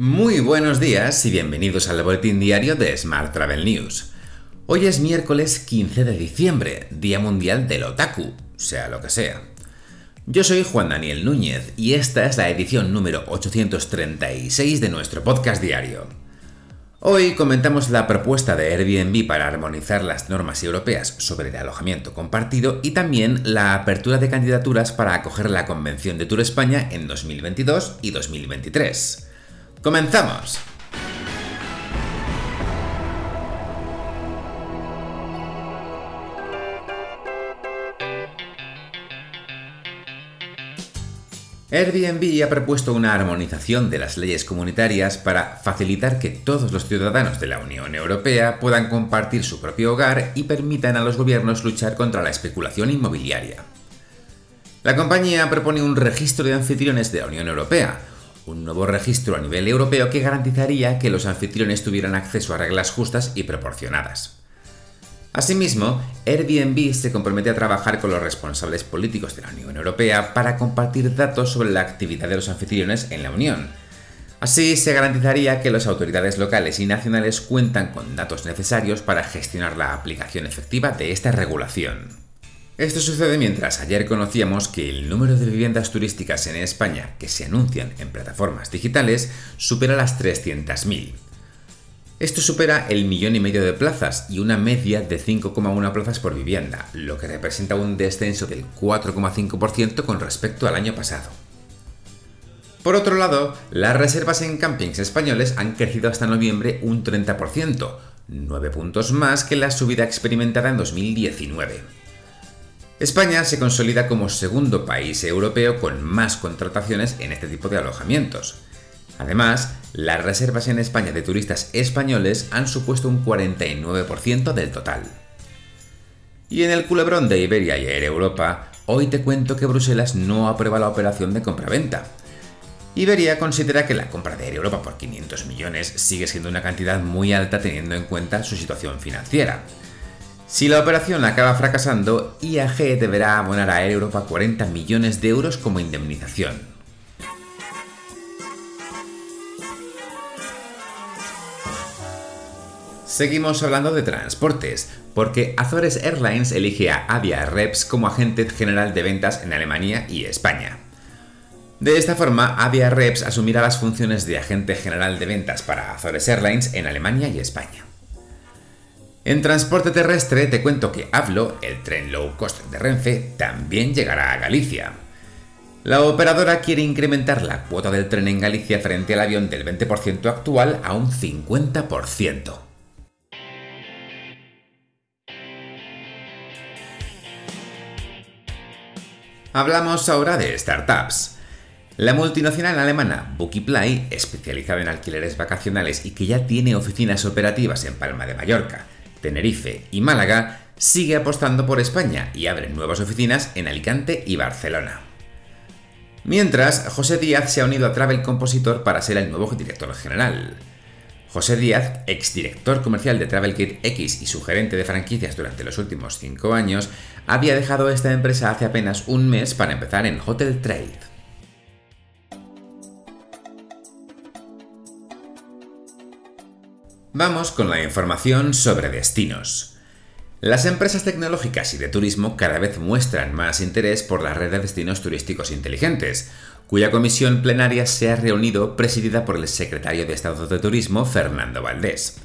Muy buenos días y bienvenidos al boletín diario de Smart Travel News. Hoy es miércoles 15 de diciembre, Día Mundial del Otaku, sea lo que sea. Yo soy Juan Daniel Núñez y esta es la edición número 836 de nuestro podcast diario. Hoy comentamos la propuesta de Airbnb para armonizar las normas europeas sobre el alojamiento compartido y también la apertura de candidaturas para acoger la Convención de Tour España en 2022 y 2023. ¡Comenzamos! Airbnb ha propuesto una armonización de las leyes comunitarias para facilitar que todos los ciudadanos de la Unión Europea puedan compartir su propio hogar y permitan a los gobiernos luchar contra la especulación inmobiliaria. La compañía propone un registro de anfitriones de la Unión Europea, un nuevo registro a nivel europeo que garantizaría que los anfitriones tuvieran acceso a reglas justas y proporcionadas. Asimismo, Airbnb se compromete a trabajar con los responsables políticos de la Unión Europea para compartir datos sobre la actividad de los anfitriones en la Unión. Así se garantizaría que las autoridades locales y nacionales cuentan con datos necesarios para gestionar la aplicación efectiva de esta regulación. Esto sucede mientras ayer conocíamos que el número de viviendas turísticas en España que se anuncian en plataformas digitales supera las 300.000. Esto supera el millón y medio de plazas y una media de 5,1 plazas por vivienda, lo que representa un descenso del 4,5% con respecto al año pasado. Por otro lado, las reservas en campings españoles han crecido hasta noviembre un 30%, 9 puntos más que la subida experimentada en 2019. España se consolida como segundo país europeo con más contrataciones en este tipo de alojamientos. Además, las reservas en España de turistas españoles han supuesto un 49% del total. Y en el culebrón de Iberia y Air Europa, hoy te cuento que Bruselas no aprueba la operación de compraventa. Iberia considera que la compra de Air Europa por 500 millones sigue siendo una cantidad muy alta teniendo en cuenta su situación financiera. Si la operación acaba fracasando, IAG deberá abonar a Europa 40 millones de euros como indemnización. Seguimos hablando de transportes, porque Azores Airlines elige a Avia Reps como agente general de ventas en Alemania y España. De esta forma, Avia Reps asumirá las funciones de agente general de ventas para Azores Airlines en Alemania y España. En transporte terrestre te cuento que Avlo, el tren low cost de Renfe, también llegará a Galicia. La operadora quiere incrementar la cuota del tren en Galicia frente al avión del 20% actual a un 50%. Hablamos ahora de startups. La multinacional alemana Bookiply, especializada en alquileres vacacionales y que ya tiene oficinas operativas en Palma de Mallorca, Tenerife y Málaga, sigue apostando por España y abre nuevas oficinas en Alicante y Barcelona. Mientras, José Díaz se ha unido a Travel Compositor para ser el nuevo director general. José Díaz, exdirector comercial de TravelKit X y su gerente de franquicias durante los últimos cinco años, había dejado esta empresa hace apenas un mes para empezar en Hotel Trade. Vamos con la información sobre destinos. Las empresas tecnológicas y de turismo cada vez muestran más interés por la red de destinos turísticos inteligentes, cuya comisión plenaria se ha reunido presidida por el secretario de Estado de Turismo, Fernando Valdés.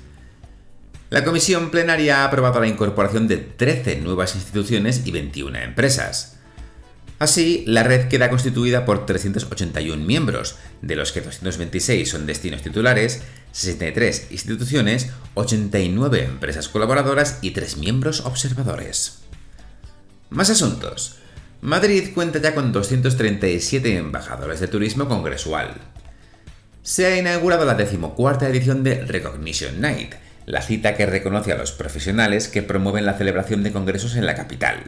La comisión plenaria ha aprobado la incorporación de 13 nuevas instituciones y 21 empresas. Así, la red queda constituida por 381 miembros, de los que 226 son destinos titulares, 63 instituciones, 89 empresas colaboradoras y 3 miembros observadores. Más asuntos. Madrid cuenta ya con 237 embajadores de turismo congresual. Se ha inaugurado la decimocuarta edición de Recognition Night, la cita que reconoce a los profesionales que promueven la celebración de congresos en la capital.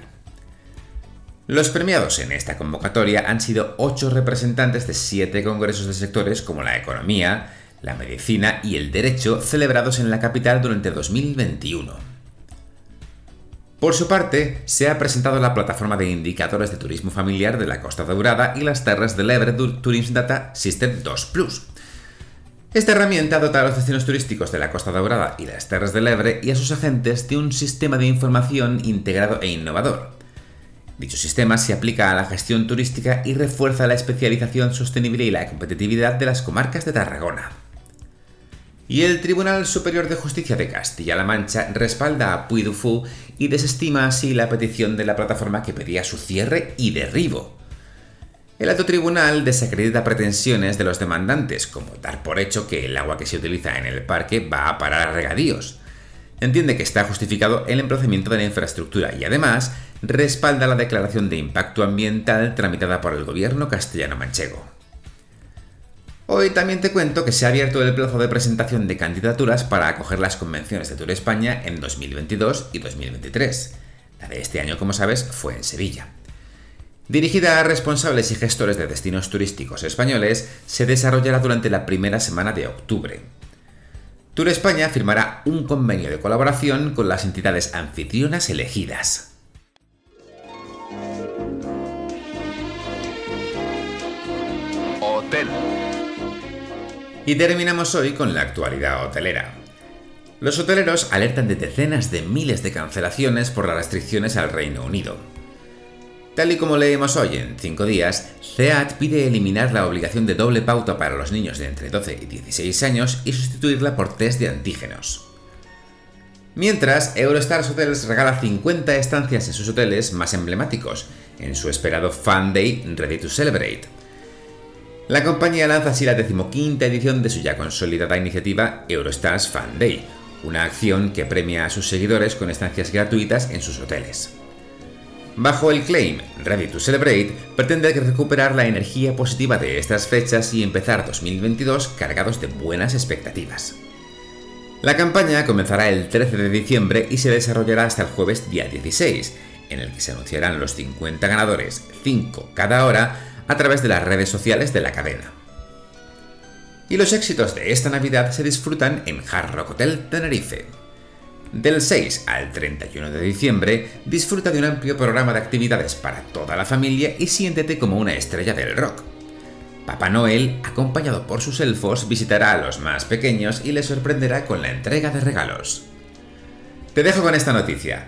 Los premiados en esta convocatoria han sido ocho representantes de siete congresos de sectores como la economía, la medicina y el derecho celebrados en la capital durante 2021. Por su parte, se ha presentado la plataforma de indicadores de turismo familiar de la Costa Dorada y las Terras del Ebre Tourism Data System 2 Plus. Esta herramienta dota a los destinos turísticos de la Costa Dorada y las Terras del Ebre y a sus agentes de un sistema de información integrado e innovador. Dicho sistema se aplica a la gestión turística y refuerza la especialización sostenible y la competitividad de las comarcas de Tarragona. Y el Tribunal Superior de Justicia de Castilla-La Mancha respalda a Puy y desestima así la petición de la plataforma que pedía su cierre y derribo. El alto tribunal desacredita pretensiones de los demandantes, como dar por hecho que el agua que se utiliza en el parque va a parar a regadíos. Entiende que está justificado el emplazamiento de la infraestructura y además respalda la declaración de impacto ambiental tramitada por el gobierno castellano-manchego. Hoy también te cuento que se ha abierto el plazo de presentación de candidaturas para acoger las convenciones de Tour España en 2022 y 2023. La de este año, como sabes, fue en Sevilla. Dirigida a responsables y gestores de destinos turísticos españoles, se desarrollará durante la primera semana de octubre. Tour España firmará un convenio de colaboración con las entidades anfitrionas elegidas. Hotel. Y terminamos hoy con la actualidad hotelera. Los hoteleros alertan de decenas de miles de cancelaciones por las restricciones al Reino Unido. Tal y como leemos hoy en 5 días, CEAT pide eliminar la obligación de doble pauta para los niños de entre 12 y 16 años y sustituirla por test de antígenos. Mientras, Eurostars Hotels regala 50 estancias en sus hoteles más emblemáticos, en su esperado Fan Day Ready to Celebrate. La compañía lanza así la decimoquinta edición de su ya consolidada iniciativa Eurostars Fan Day, una acción que premia a sus seguidores con estancias gratuitas en sus hoteles. Bajo el claim Ready to Celebrate, pretende recuperar la energía positiva de estas fechas y empezar 2022 cargados de buenas expectativas. La campaña comenzará el 13 de diciembre y se desarrollará hasta el jueves día 16, en el que se anunciarán los 50 ganadores, 5 cada hora, a través de las redes sociales de la cadena. Y los éxitos de esta Navidad se disfrutan en Hard Rock Hotel Tenerife. Del 6 al 31 de diciembre, disfruta de un amplio programa de actividades para toda la familia y siéntete como una estrella del rock. Papá Noel, acompañado por sus elfos, visitará a los más pequeños y les sorprenderá con la entrega de regalos. Te dejo con esta noticia.